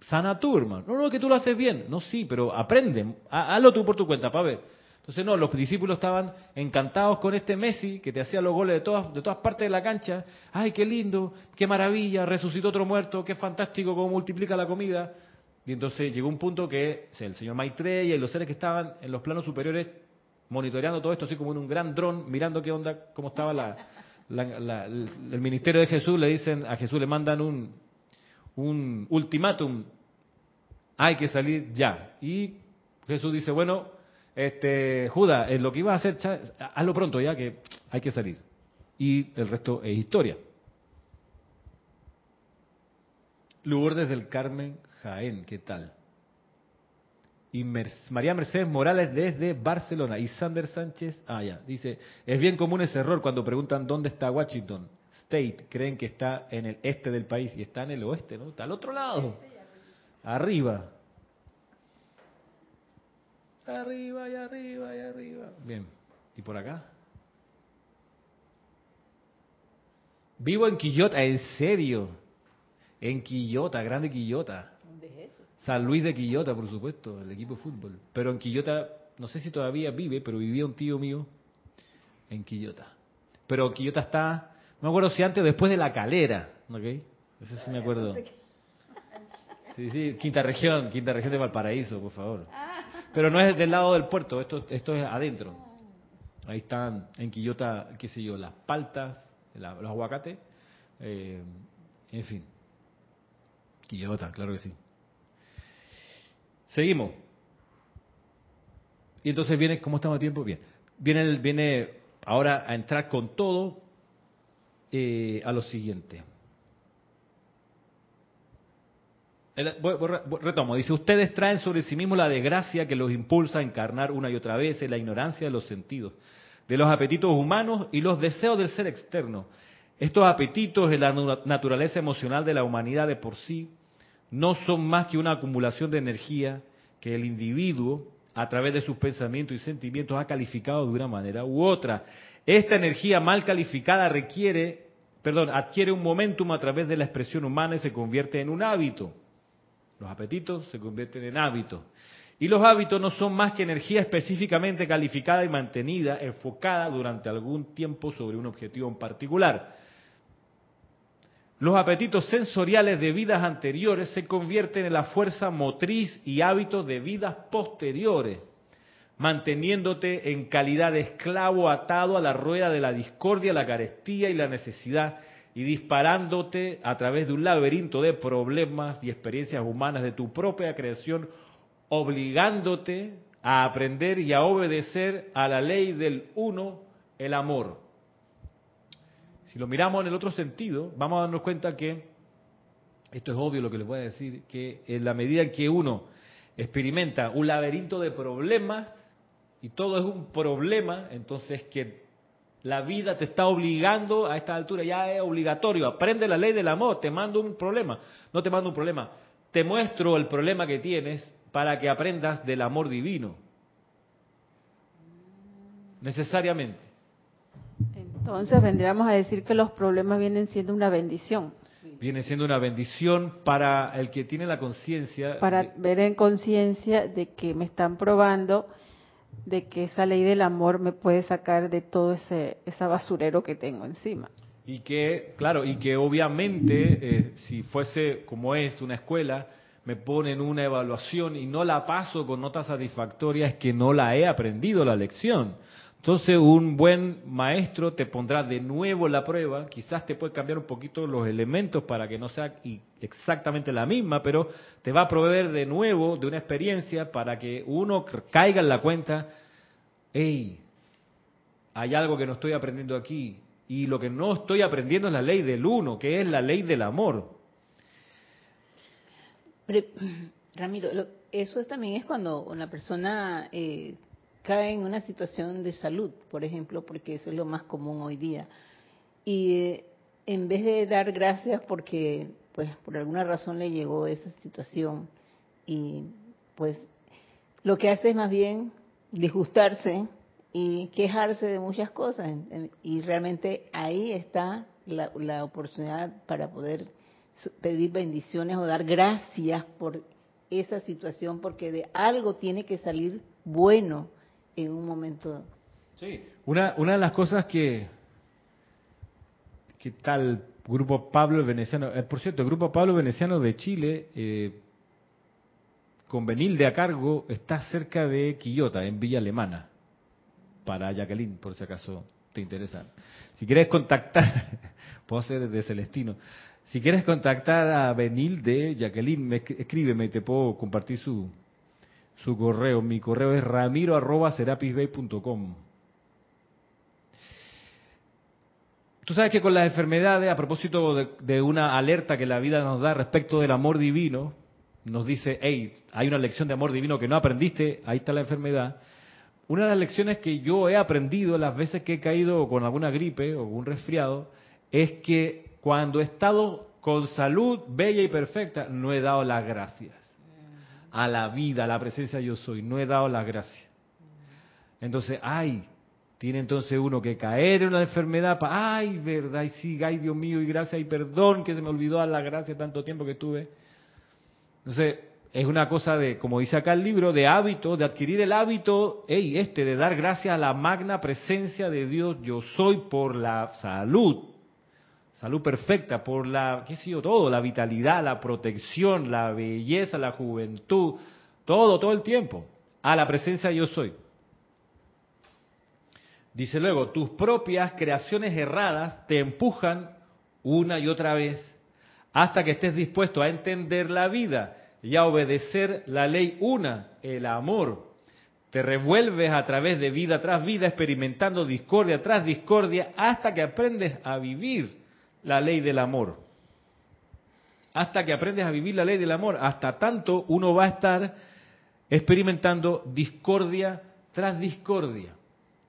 sana tú, hermano. No, no, que tú lo haces bien. No, sí, pero aprende, hazlo tú por tu cuenta, para ver. Entonces, no, los discípulos estaban encantados con este Messi que te hacía los goles de todas, de todas partes de la cancha. Ay, qué lindo, qué maravilla, resucitó otro muerto, qué fantástico cómo multiplica la comida. Y entonces llegó un punto que el señor Maitreya y los seres que estaban en los planos superiores monitoreando todo esto, así como en un gran dron, mirando qué onda, cómo estaba la, el ministerio de Jesús, le dicen, a Jesús le mandan un, un ultimátum, hay que salir ya. Y Jesús dice, bueno, este Judas, en lo que iba a hacer, hazlo pronto ya, que hay que salir. Y el resto es historia. Lourdes del Carmen Jaén, ¿qué tal? Y María Mercedes Morales desde Barcelona. Y Sander Sánchez, ah, ya, dice, es bien común ese error cuando preguntan dónde está Washington State. Creen que está en el este del país y está en el oeste, ¿no? Está al otro lado. Arriba. Arriba y arriba y arriba. Bien. ¿Y por acá? Vivo en Quillota, en serio. En Quillota, grande Quillota. ¿Dónde es eso? San Luis de Quillota, por supuesto, el equipo de fútbol. Pero en Quillota, no sé si todavía vive, pero vivía un tío mío en Quillota. Pero Quillota está, no me acuerdo si antes o después de la calera, ¿ok? Eso sí me acuerdo. Sí, sí, quinta región, quinta región de Valparaíso, por favor. Pero no es del lado del puerto, esto, esto es adentro. Ahí están en Quillota, qué sé yo, las paltas, los aguacates, eh, en fin. Quillota, claro que sí. Seguimos. Y entonces viene, ¿cómo estamos a tiempo? Bien. Viene, viene ahora a entrar con todo eh, a lo siguiente. Retomo, dice, ustedes traen sobre sí mismos la desgracia que los impulsa a encarnar una y otra vez en la ignorancia de los sentidos, de los apetitos humanos y los deseos del ser externo. Estos apetitos en la naturaleza emocional de la humanidad de por sí no son más que una acumulación de energía que el individuo, a través de sus pensamientos y sentimientos, ha calificado de una manera u otra. Esta energía mal calificada requiere, perdón, adquiere un momentum a través de la expresión humana y se convierte en un hábito. Los apetitos se convierten en hábitos. Y los hábitos no son más que energía específicamente calificada y mantenida, enfocada durante algún tiempo sobre un objetivo en particular. Los apetitos sensoriales de vidas anteriores se convierten en la fuerza motriz y hábitos de vidas posteriores, manteniéndote en calidad de esclavo atado a la rueda de la discordia, la carestía y la necesidad y disparándote a través de un laberinto de problemas y experiencias humanas de tu propia creación, obligándote a aprender y a obedecer a la ley del uno, el amor. Si lo miramos en el otro sentido, vamos a darnos cuenta que, esto es obvio lo que les voy a decir, que en la medida en que uno experimenta un laberinto de problemas, y todo es un problema, entonces que la vida te está obligando a esta altura, ya es obligatorio. Aprende la ley del amor, te mando un problema. No te mando un problema, te muestro el problema que tienes para que aprendas del amor divino. Necesariamente. Entonces vendríamos a decir que los problemas vienen siendo una bendición. Viene siendo una bendición para el que tiene la conciencia. Para ver en conciencia de que me están probando de que esa ley del amor me puede sacar de todo ese esa basurero que tengo encima. Y que, claro, y que obviamente, eh, si fuese como es una escuela, me ponen una evaluación y no la paso con notas satisfactorias, que no la he aprendido la lección. Entonces un buen maestro te pondrá de nuevo la prueba, quizás te puede cambiar un poquito los elementos para que no sea exactamente la misma, pero te va a proveer de nuevo de una experiencia para que uno caiga en la cuenta, hey, hay algo que no estoy aprendiendo aquí, y lo que no estoy aprendiendo es la ley del uno, que es la ley del amor. Ramiro, eso también es cuando una persona eh, cae en una situación de salud, por ejemplo, porque eso es lo más común hoy día. Y eh, en vez de dar gracias porque, pues, por alguna razón le llegó esa situación, y pues, lo que hace es más bien disgustarse y quejarse de muchas cosas. Y realmente ahí está la, la oportunidad para poder pedir bendiciones o dar gracias por esa situación, porque de algo tiene que salir bueno en un momento. Sí, una, una de las cosas que, que tal Grupo Pablo Veneciano, eh, por cierto, el Grupo Pablo Veneciano de Chile, eh, con Benilde a cargo, está cerca de Quillota, en Villa Alemana, para Jacqueline, por si acaso te interesa. Si quieres contactar, puedo ser de Celestino, si quieres contactar a Benilde, Jacqueline, me, escríbeme te puedo compartir su, su correo. Mi correo es ramiro.serapisbay.com. Tú sabes que con las enfermedades, a propósito de, una alerta que la vida nos da respecto del amor divino, nos dice, hey, hay una lección de amor divino que no aprendiste, ahí está la enfermedad. Una de las lecciones que yo he aprendido las veces que he caído con alguna gripe o un resfriado es que cuando he estado con salud bella y perfecta, no he dado las gracias a la vida, a la presencia yo soy. No he dado la gracia. Entonces, ay, tiene entonces uno que caer en una enfermedad, para, ay, verdad, y sí, ay, Dios mío, y gracias, y perdón que se me olvidó a la gracia tanto tiempo que tuve. Entonces, es una cosa de, como dice acá el libro, de hábito, de adquirir el hábito, hey, este, de dar gracias a la magna presencia de Dios, yo soy por la salud salud perfecta, por la, qué sé yo, todo, la vitalidad, la protección, la belleza, la juventud, todo, todo el tiempo, a la presencia yo soy. Dice luego, tus propias creaciones erradas te empujan una y otra vez hasta que estés dispuesto a entender la vida y a obedecer la ley una, el amor. Te revuelves a través de vida tras vida experimentando discordia tras discordia hasta que aprendes a vivir la ley del amor. Hasta que aprendes a vivir la ley del amor. Hasta tanto uno va a estar experimentando discordia tras discordia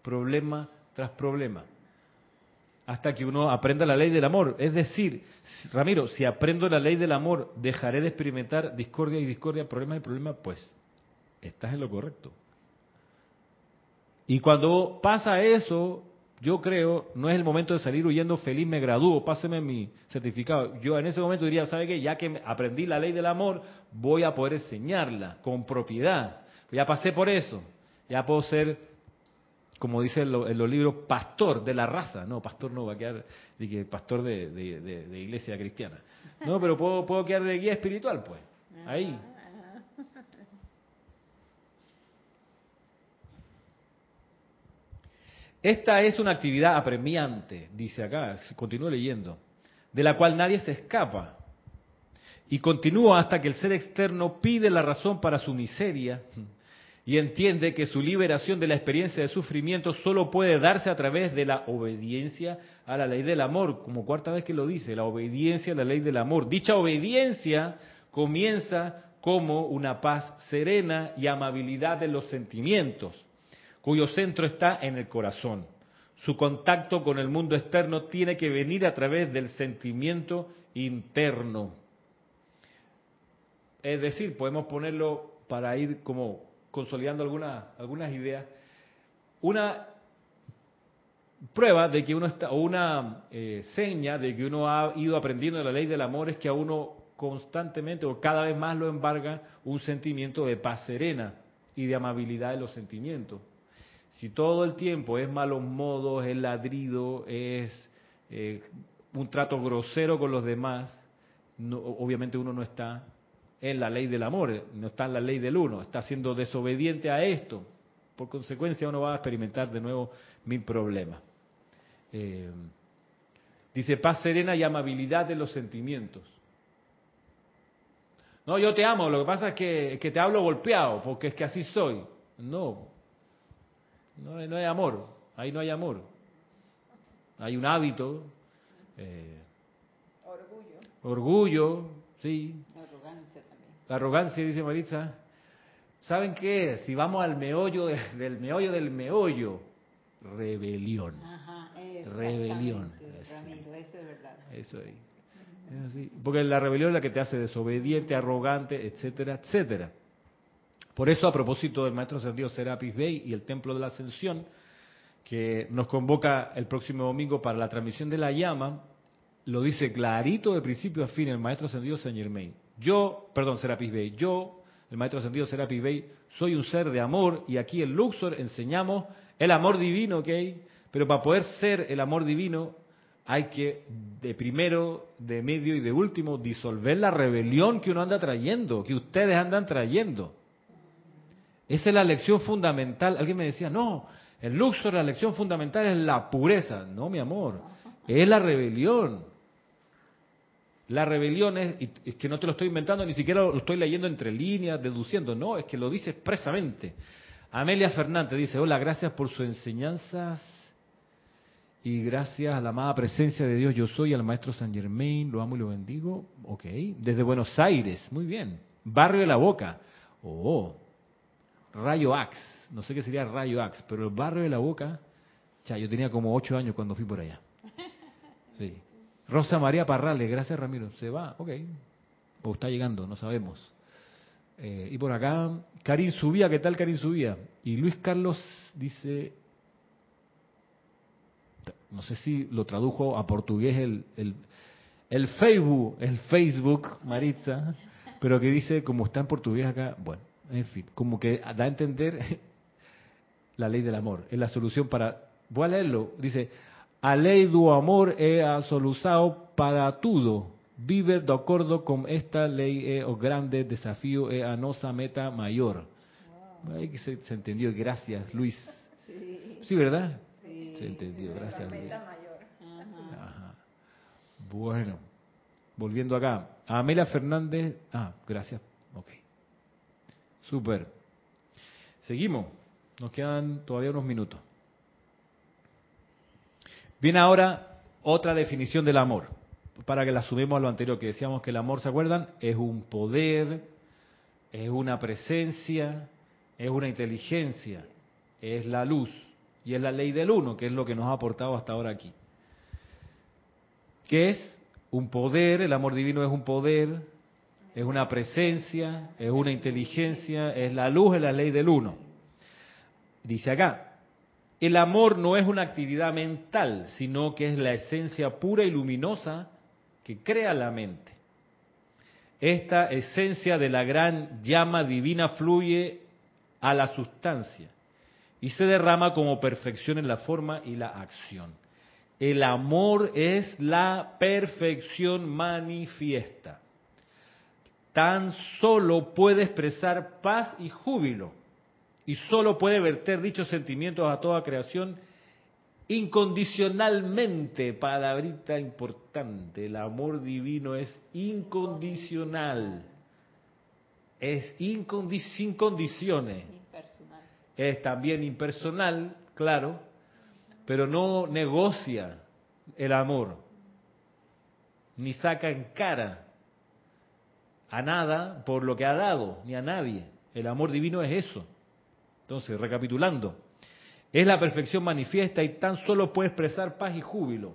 problema tras problema, hasta que uno aprenda la ley del amor. Es decir, Ramiro, si aprendo la ley del amor, dejaré de experimentar discordia y discordia, problema y problema, pues estás en lo correcto. Y cuando pasa eso, yo creo, no es el momento de salir huyendo feliz, me gradúo, páseme mi certificado. Yo en ese momento diría, ¿sabe qué? Ya que aprendí la ley del amor, voy a poder enseñarla con propiedad. Ya pasé por eso, ya puedo ser como dice en, los libros, pastor de la raza. No, pastor no va a quedar de pastor de, iglesia cristiana. No, pero puedo, puedo quedar de guía espiritual, pues. Ahí. Esta es una actividad apremiante, dice acá, continúo leyendo, de la cual nadie se escapa. Y continúa hasta que el ser externo pide la razón para su miseria y entiende que su liberación de la experiencia de sufrimiento solo puede darse a través de la obediencia a la ley del amor, como cuarta vez que lo dice, la obediencia a la ley del amor. Dicha obediencia comienza como una paz serena y amabilidad de los sentimientos, cuyo centro está en el corazón. Su contacto con el mundo externo tiene que venir a través del sentimiento interno. Es decir, podemos ponerlo para ir como consolidando algunas, ideas. Una prueba de que uno está, o una eh, seña de que uno ha ido aprendiendo la ley del amor es que a uno constantemente o cada vez más lo embarga un sentimiento de paz serena y de amabilidad de los sentimientos. Si todo el tiempo es malos modos, es ladrido, es eh, un trato grosero con los demás, obviamente uno no está en la ley del amor, no está en la ley del uno, está siendo desobediente a esto. Por consecuencia uno va a experimentar de nuevo mil problemas. Eh, dice paz serena y amabilidad de los sentimientos. No, yo te amo, lo que pasa es que, te hablo golpeado, porque es que así soy. No, no, hay amor, ahí no hay amor. Hay un hábito. Eh, orgullo. Orgullo, sí. La arrogancia, dice Maritza. ¿Saben qué? Si vamos al meollo del meollo del meollo, rebelión. Ajá, rebelión. Ramiro, eso es verdad. Eso. Es así. Porque la rebelión es la que te hace desobediente, arrogante, etcétera, etcétera. Por eso, a propósito del maestro ascendido Serapis Bey y el Templo de la Ascensión, que nos convoca el próximo domingo para la transmisión de la llama, lo dice clarito de principio a fin el maestro ascendido Saint Germain. Yo, perdón, Serapis Bey, yo, el maestro sentido Serapis Bey, soy un ser de amor y aquí en Luxor enseñamos el amor divino, ¿ok? Pero para poder ser el amor divino hay que, de primero, de medio y de último, disolver la rebelión que uno anda trayendo, que ustedes andan trayendo. Esa es la lección fundamental. Alguien me decía, no, en Luxor la lección fundamental es la pureza. No, mi amor, es la rebelión. La rebelión es, es que no te lo estoy inventando, ni siquiera lo estoy leyendo entre líneas, deduciendo, no, es que lo dice expresamente. Amelia Fernández dice, hola, gracias por sus enseñanzas y gracias a la amada presencia de Dios yo soy, al maestro San Germain, lo amo y lo bendigo. Ok, desde Buenos Aires, muy bien. Barrio de la Boca, oh, Rayo Ax, no sé qué sería Rayo Ax, pero el barrio de la Boca, ya, yo tenía como ocho años cuando fui por allá. Sí. Rosa María Parrales, gracias Ramiro. Se va, ok. O está llegando, no sabemos. Eh, y por acá, Karin Subía, ¿qué tal Karin Subía? Y Luis Carlos dice, no sé si lo tradujo a portugués el, el, el Facebook, el Facebook, Maritza, pero que dice, como está en portugués acá, bueno, en fin, como que da a entender la ley del amor, es la solución para, voy a leerlo, dice, a lei do amor é a solução para tudo. Viver de acordo com esta lei é o grande desafio, é a nossa meta maior. Wow. Ahí que se, se, entendió. Gracias, Luis. Sí, sí ¿verdad? Sí. Se entendió, gracias. Ajá. Bueno, volviendo acá. Amelia Fernández. Ah, gracias. Super. Seguimos. Nos quedan todavía unos minutos. Viene ahora otra definición del amor, para que la subimos a lo anterior, que decíamos que el amor, ¿se acuerdan? Es un poder, es una presencia, es una inteligencia, es la luz y es la ley del uno, que es lo que nos ha aportado hasta ahora aquí. ¿Qué es? Un poder, el amor divino es un poder, es una presencia, es una inteligencia, es la luz, es la ley del uno. Dice acá, el amor no es una actividad mental, sino que es la esencia pura y luminosa que crea la mente. Esta esencia de la gran llama divina fluye a la sustancia y se derrama como perfección en la forma y la acción. El amor es la perfección manifiesta. Tan solo puede expresar paz y júbilo y solo puede verter dichos sentimientos a toda creación incondicionalmente, palabrita importante, el amor divino es incondicional, es sin condiciones, es también impersonal, claro, pero no negocia el amor, ni saca en cara a nada por lo que ha dado, ni a nadie. El amor divino es eso. Entonces, recapitulando, es la perfección manifiesta y tan solo puede expresar paz y júbilo.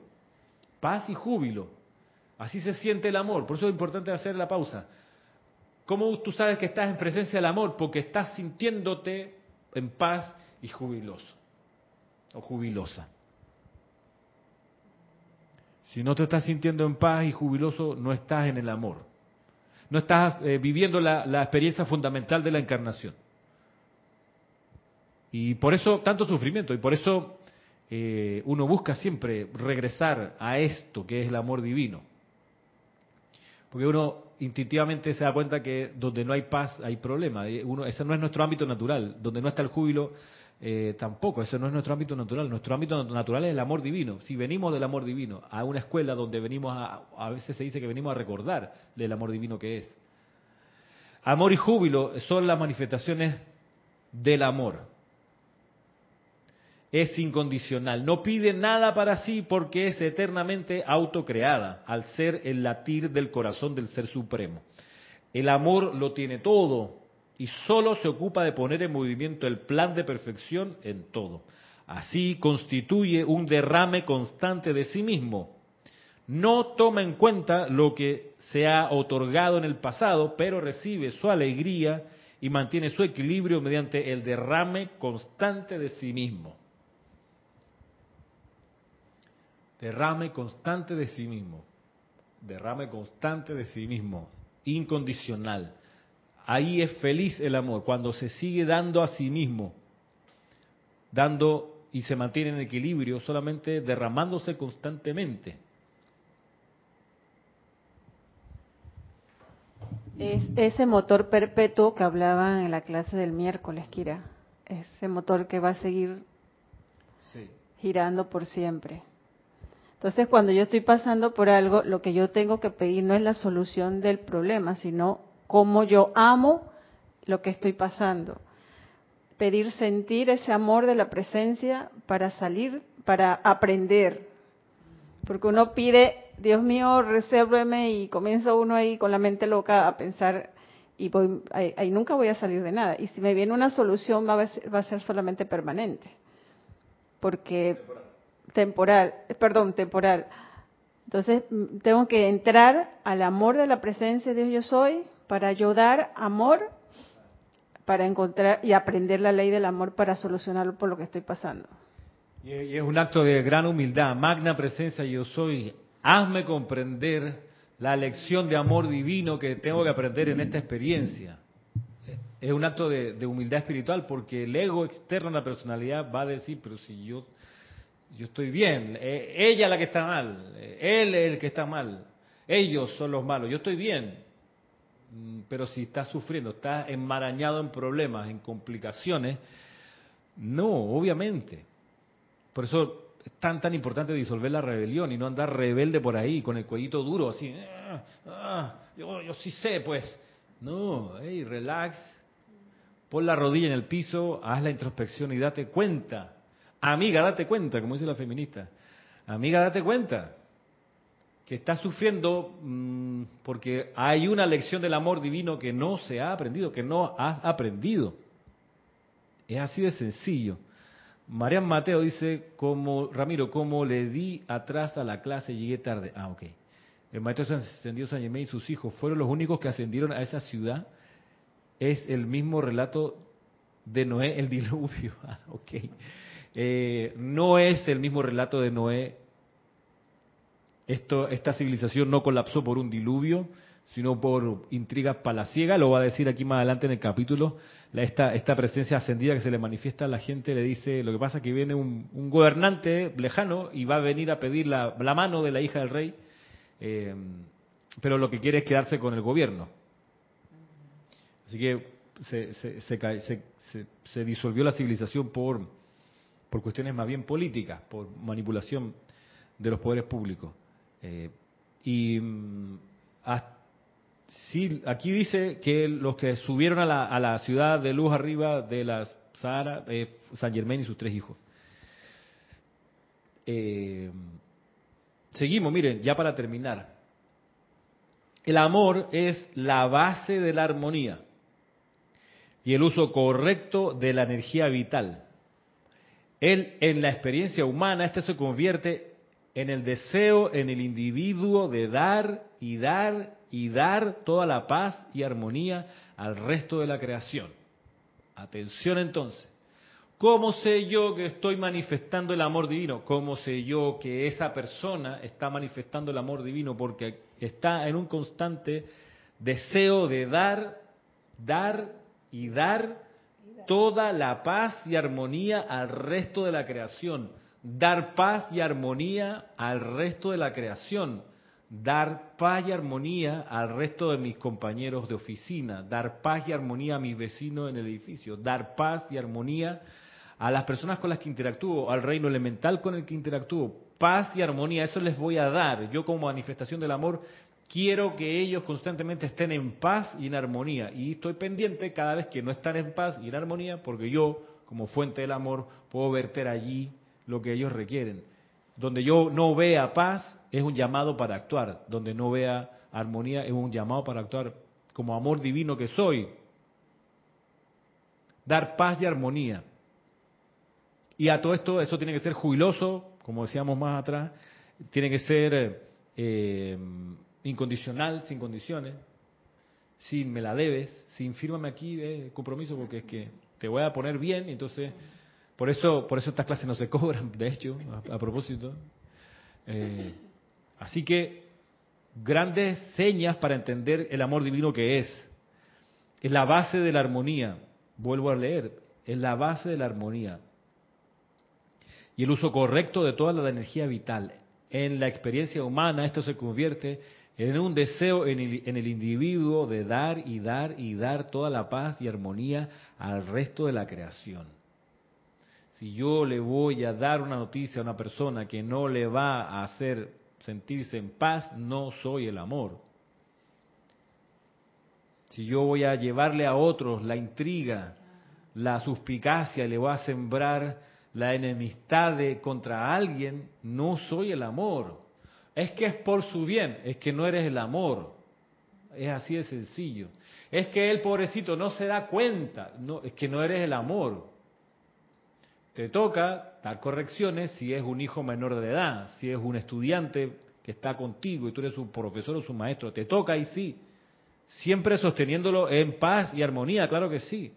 Paz y júbilo. Así se siente el amor. Por eso es importante hacer la pausa. ¿Cómo tú sabes que estás en presencia del amor? Porque estás sintiéndote en paz y jubiloso o jubilosa. Si no te estás sintiendo en paz y jubiloso, no estás en el amor. No estás eh, viviendo la, experiencia fundamental de la encarnación. Y por eso tanto sufrimiento, y por eso eh, uno busca siempre regresar a esto que es el amor divino. Porque uno instintivamente se da cuenta que donde no hay paz hay problema. Uno, ese no es nuestro ámbito natural. Donde no está el júbilo, eh, tampoco. Ese no es nuestro ámbito natural. Nuestro ámbito natural es el amor divino. Si venimos del amor divino a una escuela donde venimos a, a veces se dice que venimos a recordar del amor divino que es. Amor y júbilo son las manifestaciones del amor es incondicional, no pide nada para sí porque es eternamente autocreada, al ser el latir del corazón del Ser Supremo. El amor lo tiene todo y solo se ocupa de poner en movimiento el plan de perfección en todo. Así constituye un derrame constante de sí mismo. No toma en cuenta lo que se ha otorgado en el pasado, pero recibe su alegría y mantiene su equilibrio mediante el derrame constante de sí mismo. derrame constante de sí mismo, derrame constante de sí mismo, incondicional. Ahí es feliz el amor, cuando se sigue dando a sí mismo, dando y se mantiene en equilibrio, solamente derramándose constantemente. Es ese motor perpetuo que hablaban en la clase del miércoles, Kira. Ese motor que va a seguir girando por siempre. Entonces, cuando yo estoy pasando por algo, lo que yo tengo que pedir no es la solución del problema, sino cómo yo amo lo que estoy pasando. Pedir sentir ese amor de la presencia para salir, para aprender. Porque uno pide, Dios mío, resérveme y comienza uno ahí con la mente loca a pensar y voy, ahí, nunca voy a salir de nada. Y si me viene una solución va a ser, va a ser solamente permanente. Porque temporal, perdón, temporal. Entonces, tengo que entrar al amor de la presencia de Dios yo soy para ayudar amor, para encontrar y aprender la ley del amor para solucionar por lo que estoy pasando. Y es un acto de gran humildad, magna presencia yo soy. Hazme comprender la lección de amor divino que tengo que aprender en esta experiencia. Es un acto de, de humildad espiritual porque el ego externo a la personalidad va a decir, pero si yo yo estoy bien, eh, ella es la que está mal, eh, él es el que está mal, ellos son los malos, yo estoy bien. Mm, pero si estás sufriendo, estás enmarañado en problemas, en complicaciones, no, obviamente. Por eso es tan, tan importante disolver la rebelión y no andar rebelde por ahí, con el cuellito duro, así. "Ah, ah, yo, yo sí sé, pues. No, hey, relax. Pon la rodilla en el piso, haz la introspección y date cuenta. Amiga, date cuenta, como dice la feminista. Amiga, date cuenta que estás sufriendo mm, porque hay una lección del amor divino que no se ha aprendido, que no has aprendido. Es así de sencillo. Marian Mateo dice, como Ramiro, como le di atrás a la clase, llegué tarde. Ah, ok. El maestro ascendió San Germán y sus hijos fueron los únicos que ascendieron a esa ciudad. Es el mismo relato de Noé, el diluvio. Ah, ok. Eh, no es el mismo relato de Noé. Esto, esta civilización no colapsó por un diluvio, sino por intrigas palaciegas. Lo va a decir aquí más adelante en el capítulo. Esta, esta presencia ascendida que se le manifiesta a la gente le dice, lo que pasa es que viene un, un gobernante lejano y va a venir a pedir la, mano de la hija del rey, eh, pero lo que quiere es quedarse con el gobierno. Así que se, se- se- se disolvió la civilización por, por cuestiones más bien políticas, por manipulación de los poderes públicos. Eh, y mm, sí, aquí dice que los que subieron a la, a la ciudad de luz arriba de la Sahara, eh, San Germán y sus tres hijos. Eh, seguimos, miren, ya para terminar. El amor es la base de la armonía y el uso correcto de la energía vital. Él, en la experiencia humana, este se convierte en el deseo en el individuo de dar y dar y dar toda la paz y armonía al resto de la creación. Atención entonces. ¿Cómo sé yo que estoy manifestando el amor divino? ¿Cómo sé yo que esa persona está manifestando el amor divino? Porque está en un constante deseo de dar, dar y dar toda la paz y armonía al resto de la creación. Dar paz y armonía al resto de la creación. Dar paz y armonía al resto de mis compañeros de oficina. Dar paz y armonía a mis vecinos en el edificio. Dar paz y armonía a las personas con las que interactúo, al reino elemental con el que interactúo. Paz y armonía, eso les voy a dar. Yo como manifestación del amor quiero que ellos constantemente estén en paz y en armonía. Y estoy pendiente cada vez que no están en paz y en armonía, porque yo, como fuente del amor, puedo verter allí lo que ellos requieren. Donde yo no vea paz, es un llamado para actuar. Donde no vea armonía, es un llamado para actuar como amor divino que soy. Dar paz y armonía. Y a todo esto, eso tiene que ser jubiloso, como decíamos más atrás, tiene que ser eh, incondicional, sin condiciones, sin me la debes, sin fírmame aquí eh, compromiso porque es que te voy a poner bien, entonces por eso por eso estas clases no se cobran, de hecho, a, propósito. Eh, así que grandes señas para entender el amor divino que es. Es la base de la armonía. Vuelvo a leer, es la base de la armonía y el uso correcto de toda la energía vital. En la experiencia humana esto se convierte en un deseo en el, individuo de dar y dar y dar toda la paz y armonía al resto de la creación. Si yo le voy a dar una noticia a una persona que no le va a hacer sentirse en paz, no soy el amor. Si yo voy a llevarle a otros la intriga, la suspicacia, le voy a sembrar la enemistad contra alguien, no soy el amor. Es que es por su bien, es que no eres el amor. Es así de sencillo. Es que el pobrecito no se da cuenta, no, es que no eres el amor. Te toca dar correcciones si es un hijo menor de edad, si es un estudiante que está contigo y tú eres su profesor o su maestro. Te toca y sí. Siempre sosteniéndolo en paz y armonía, claro que sí.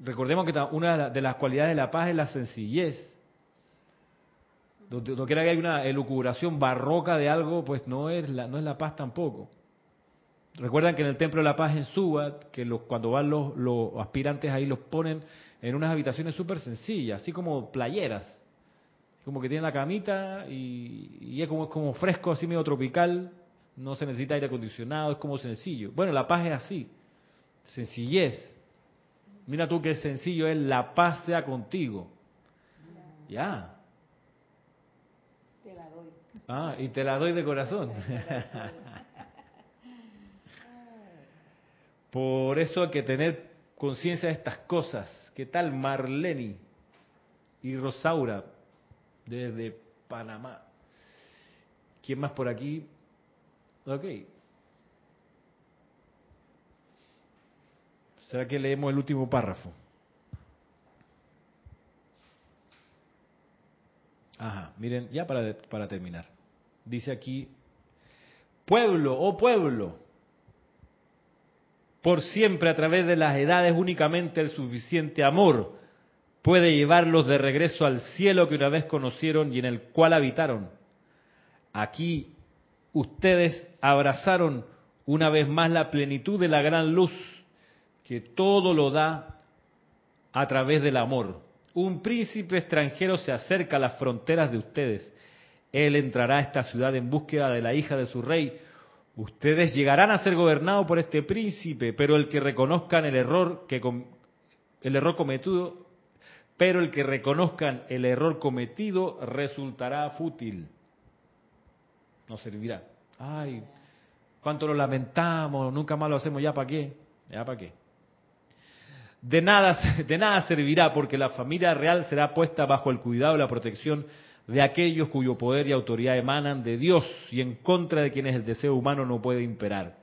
Recordemos que una de las cualidades de la paz es la sencillez. No quiera que haya una elucubración barroca de algo, pues no es la, no es la paz tampoco. Recuerdan que en el Templo de la Paz en Subat, que los, cuando van los, los aspirantes ahí los ponen en unas habitaciones súper sencillas, así como playeras. Como que tienen la camita y, y es, como, es como fresco, así medio tropical, no se necesita aire acondicionado, es como sencillo. Bueno, la paz es así, sencillez. Mira tú qué sencillo es, la paz sea contigo. Ya. Te la doy. Ah, y te la doy de corazón. Por eso hay que tener conciencia de estas cosas. ¿Qué tal Marleni y Rosaura desde Panamá? ¿Quién más por aquí? Ok. ¿Será que leemos el último párrafo? Ajá, miren, ya para, para terminar. Dice aquí, pueblo, oh pueblo, por siempre a través de las edades únicamente el suficiente amor puede llevarlos de regreso al cielo que una vez conocieron y en el cual habitaron. Aquí ustedes abrazaron una vez más la plenitud de la gran luz que todo lo da a través del amor. Un príncipe extranjero se acerca a las fronteras de ustedes. Él entrará a esta ciudad en búsqueda de la hija de su rey. Ustedes llegarán a ser gobernados por este príncipe, pero el que reconozcan el error que el error cometido, pero el que reconozcan el error cometido resultará fútil. No servirá. Ay, cuánto lo lamentamos, nunca más lo hacemos, ya para qué, ya para qué. De nada, de nada servirá porque la familia real será puesta bajo el cuidado y la protección de aquellos cuyo poder y autoridad emanan de Dios y en contra de quienes el deseo humano no puede imperar.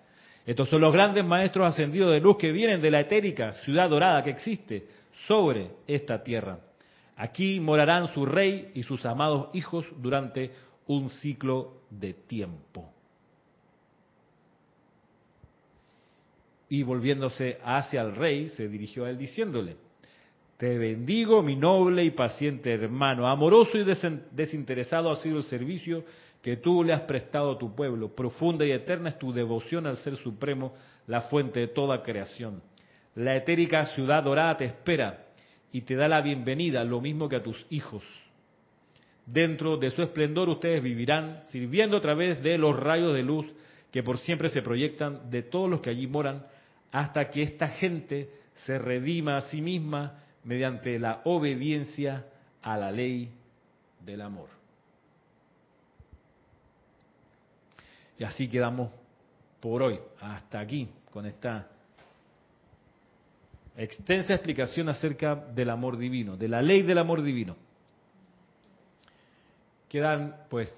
Estos son los grandes maestros ascendidos de luz que vienen de la etérica ciudad dorada que existe sobre esta tierra. Aquí morarán su rey y sus amados hijos durante un ciclo de tiempo. Y volviéndose hacia el rey, se dirigió a él diciéndole, te bendigo, mi noble y paciente hermano. Amoroso y desinteresado ha sido el servicio que tú le has prestado a tu pueblo. Profunda y eterna es tu devoción al Ser Supremo, la fuente de toda creación. La etérica ciudad dorada te espera y te da la bienvenida, lo mismo que a tus hijos. Dentro de su esplendor ustedes vivirán, sirviendo a través de los rayos de luz que por siempre se proyectan de todos los que allí moran, hasta que esta gente se redima a sí misma mediante la obediencia a la ley del amor. Y así quedamos por hoy, hasta aquí, con esta extensa explicación acerca del amor divino, de la ley del amor divino. Quedan, pues,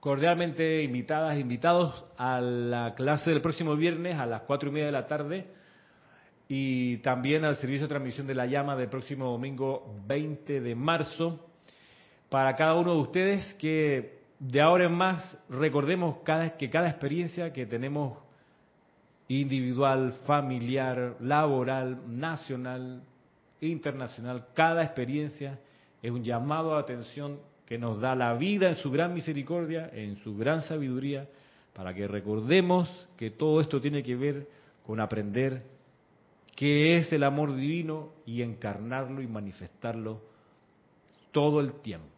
cordialmente invitadas, invitados a la clase del próximo viernes a las cuatro y media de la tarde y también al servicio de transmisión de la llama del próximo domingo 20 de marzo. Para cada uno de ustedes que de ahora en más recordemos cada, que cada experiencia que tenemos individual, familiar, laboral, nacional, internacional, cada experiencia es un llamado a atención que nos da la vida en su gran misericordia, en su gran sabiduría, para que recordemos que todo esto tiene que ver con aprender qué es el amor divino y encarnarlo y manifestarlo todo el tiempo.